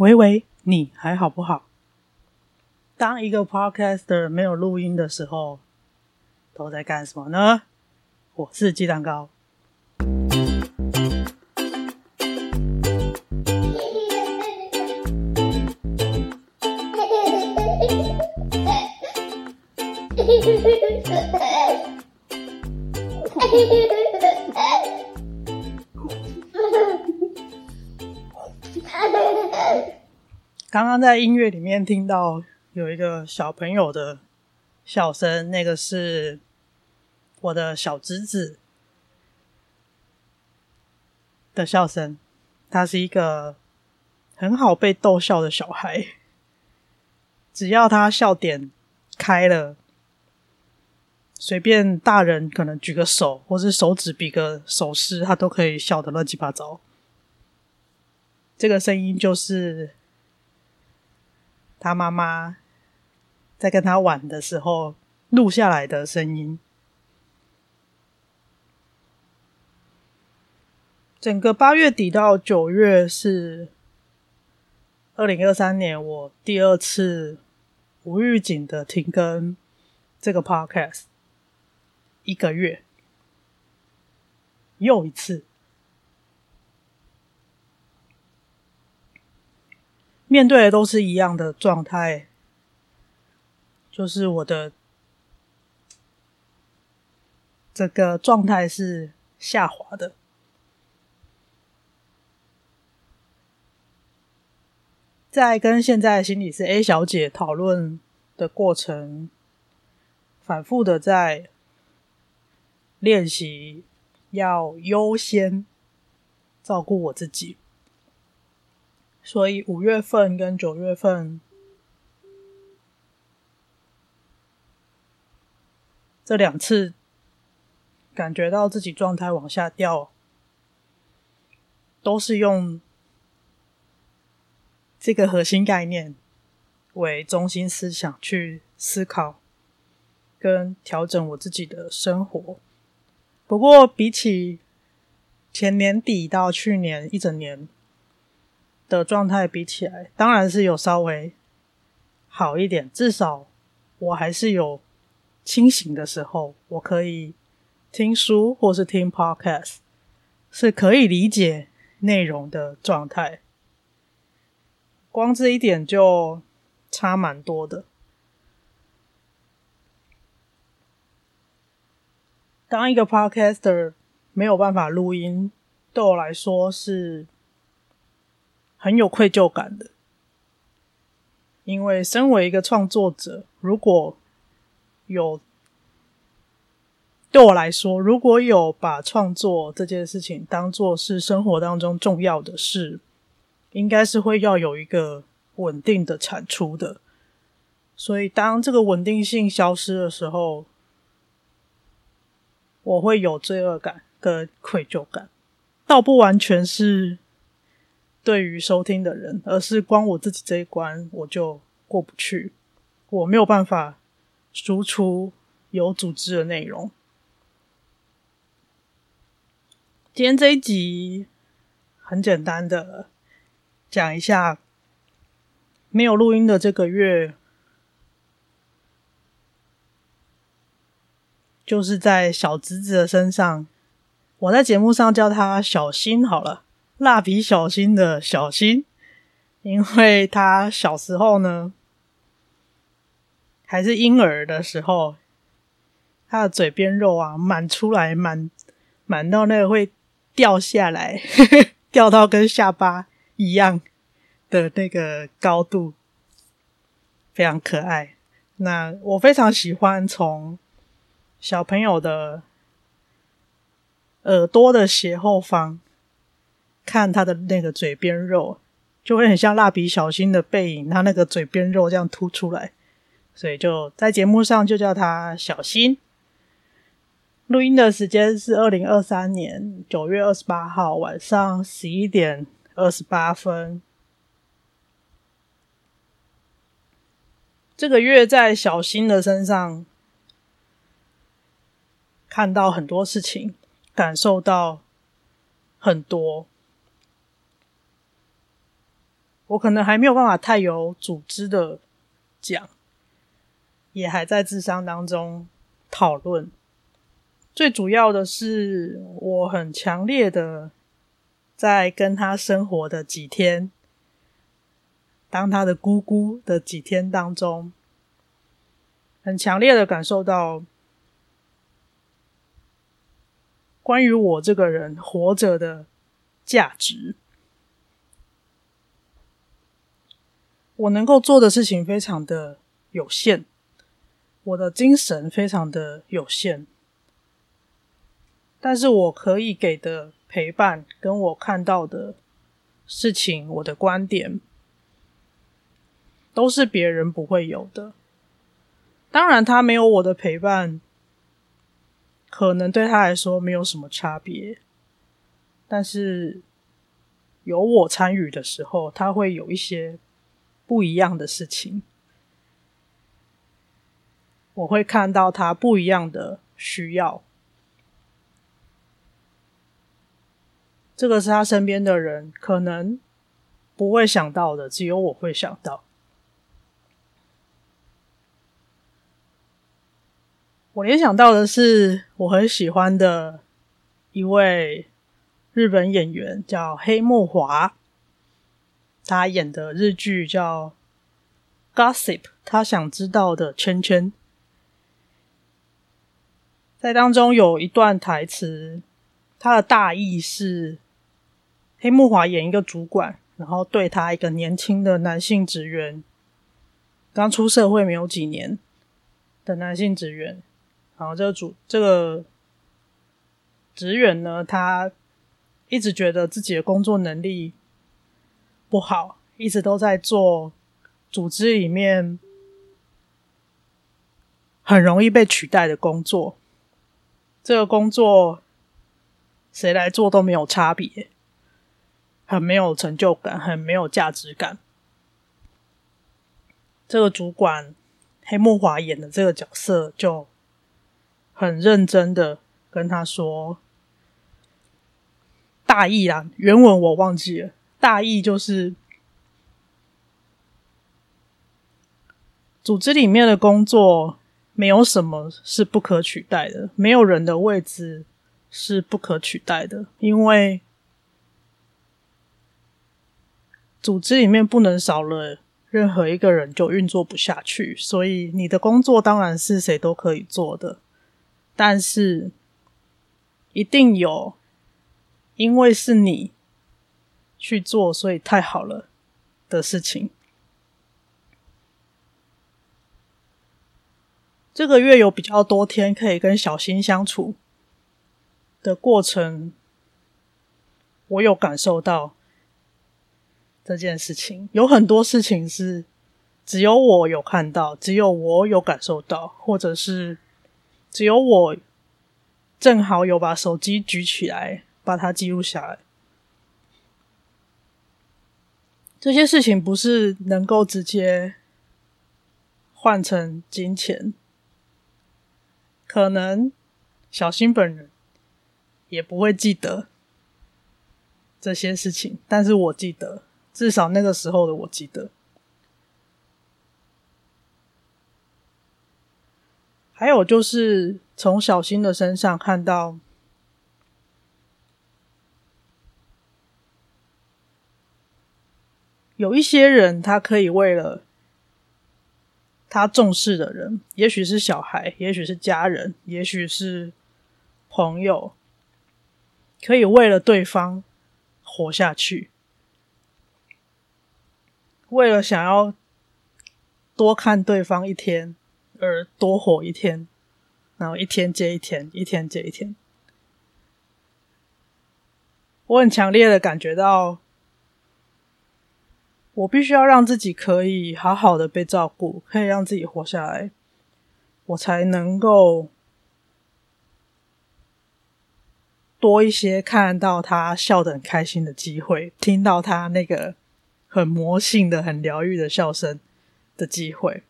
喂喂，你还好不好？当一个 podcaster 没有录音的时候，都在干什么呢？我是鸡蛋糕。刚刚在音乐里面听到有一个小朋友的笑声，那个是我的小侄子的笑声。他是一个很好被逗笑的小孩，只要他笑点开了，随便大人可能举个手，或是手指比个手势，他都可以笑得乱七八糟。这个声音就是。他妈妈在跟他玩的时候录下来的声音。整个八月底到九月是二零二三年我第二次无预警的停更这个 podcast，一个月又一次。面对的都是一样的状态，就是我的这个状态是下滑的。在跟现在心理师 A 小姐讨论的过程，反复的在练习要优先照顾我自己。所以五月份跟九月份这两次感觉到自己状态往下掉，都是用这个核心概念为中心思想去思考跟调整我自己的生活。不过比起前年底到去年一整年。的状态比起来，当然是有稍微好一点。至少我还是有清醒的时候，我可以听书或是听 podcast，是可以理解内容的状态。光这一点就差蛮多的。当一个 podcaster 没有办法录音，对我来说是。很有愧疚感的，因为身为一个创作者，如果有对我来说，如果有把创作这件事情当做是生活当中重要的事，应该是会要有一个稳定的产出的。所以，当这个稳定性消失的时候，我会有罪恶感跟愧疚感，倒不完全是。对于收听的人，而是光我自己这一关我就过不去，我没有办法输出有组织的内容。今天这一集很简单的讲一下，没有录音的这个月，就是在小侄子的身上，我在节目上叫他小新好了。蜡笔小新的小新，因为他小时候呢，还是婴儿的时候，他的嘴边肉啊满出来，满满到那个会掉下来，呵呵，掉到跟下巴一样的那个高度，非常可爱。那我非常喜欢从小朋友的耳朵的斜后方。看他的那个嘴边肉，就会很像蜡笔小新的背影，他那个嘴边肉这样凸出来，所以就在节目上就叫他小新。录音的时间是二零二三年九月二十八号晚上十一点二十八分。这个月在小新的身上看到很多事情，感受到很多。我可能还没有办法太有组织的讲，也还在智商当中讨论。最主要的是，我很强烈的在跟他生活的几天，当他的姑姑的几天当中，很强烈的感受到关于我这个人活着的价值。我能够做的事情非常的有限，我的精神非常的有限。但是我可以给的陪伴，跟我看到的事情，我的观点，都是别人不会有的。当然，他没有我的陪伴，可能对他来说没有什么差别。但是有我参与的时候，他会有一些不一样的事情。我会看到他不一样的需要。这个是他身边的人可能不会想到的，只有我会想到。我联想到的是我很喜欢的一位日本演员，叫黑木华。他演的日剧叫《Gossip》，他想知道的圈圈，在当中有一段台词，他的大意是。黑木华演一个主管，然后对他一个年轻的男性职员，刚出社会没有几年的男性职员，然后这个主这个职员呢，他一直觉得自己的工作能力不好，一直都在做组织里面很容易被取代的工作，这个工作谁来做都没有差别。很没有成就感，很没有价值感。这个主管黑木华演的这个角色就很认真的跟他说，大意啊，原文我忘记了，大意就是组织里面的工作没有什么是不可取代的，没有人的位置是不可取代的，因为。组织里面不能少了任何一个人就运作不下去，所以你的工作当然是谁都可以做的，但是一定有因为是你去做，所以太好了的事情。这个月有比较多天可以跟小新相处的过程，我有感受到。这件事情有很多事情是只有我有看到，只有我有感受到，或者是只有我正好有把手机举起来把它记录下来。这些事情不是能够直接换成金钱，可能小新本人也不会记得这些事情，但是我记得。至少那个时候的我记得，还有就是从小新的身上看到，有一些人他可以为了他重视的人，也许是小孩，也许是家人，也许是朋友，可以为了对方活下去。为了想要多看对方一天而多活一天，然后一天接一天，一天接一天，我很强烈的感觉到，我必须要让自己可以好好的被照顾，可以让自己活下来，我才能够多一些看到他笑得很开心的机会，听到他那个。很魔性的、很疗愈的笑声的机会。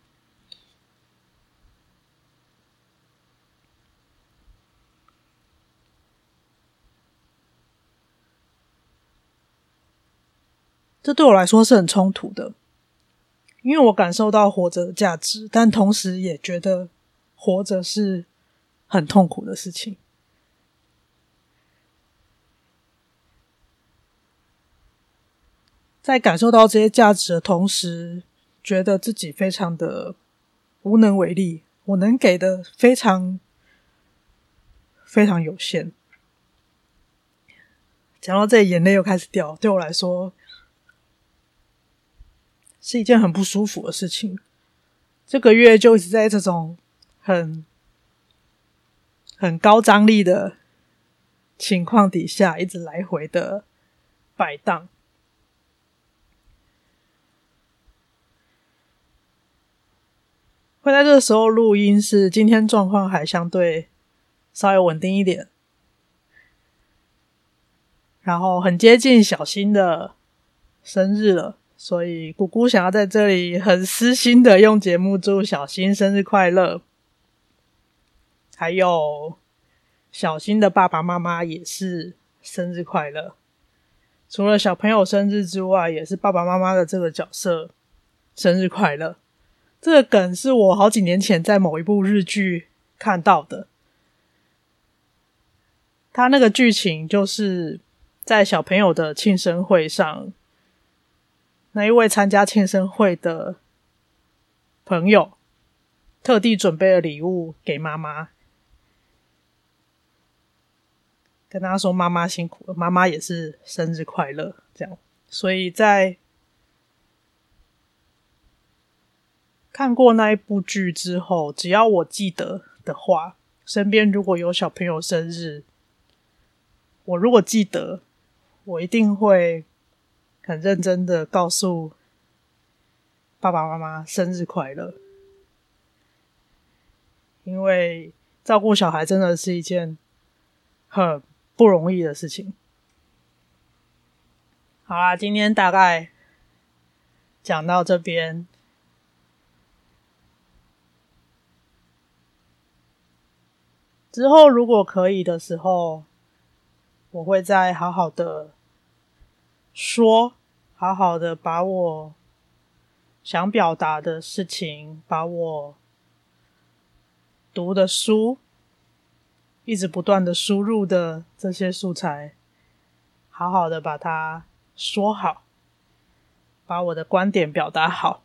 这对我来说是很冲突的，因为我感受到活着的价值，但同时也觉得活着是很痛苦的事情。在感受到这些价值的同时，觉得自己非常的无能为力，我能给的非常非常有限。讲到这，眼泪又开始掉。对我来说，是一件很不舒服的事情。这个月就一直在这种很很高张力的情况底下，一直来回的摆荡。会在这个时候录音，是今天状况还相对稍微稳定一点，然后很接近小新的生日了，所以姑姑想要在这里很私心的用节目祝小新生日快乐，还有小新的爸爸妈妈也是生日快乐。除了小朋友生日之外，也是爸爸妈妈的这个角色生日快乐。这个梗是我好几年前在某一部日剧看到的。他那个剧情就是在小朋友的庆生会上，那一位参加庆生会的朋友特地准备了礼物给妈妈，跟他说：“妈妈辛苦了，妈妈也是生日快乐。”这样，所以在。看过那一部剧之后，只要我记得的话，身边如果有小朋友生日，我如果记得，我一定会很认真的告诉爸爸妈妈生日快乐，因为照顾小孩真的是一件很不容易的事情。好啦，今天大概讲到这边。之后如果可以的时候，我会再好好的说，好好的把我想表达的事情，把我读的书，一直不断的输入的这些素材，好好的把它说好，把我的观点表达好。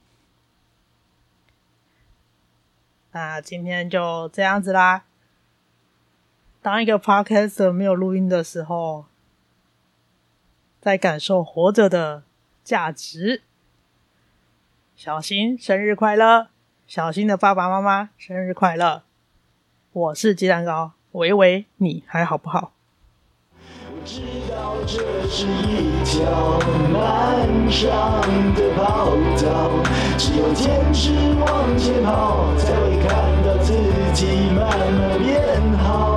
那今天就这样子啦。当一个 podcast 没有录音的时候，在感受活着的价值。小新生日快乐！小新的爸爸妈妈生日快乐！我是鸡蛋糕，喂喂，你还好不好？我知道这是一条漫长的跑道，只有坚持往前跑，才会看到自己慢慢变好。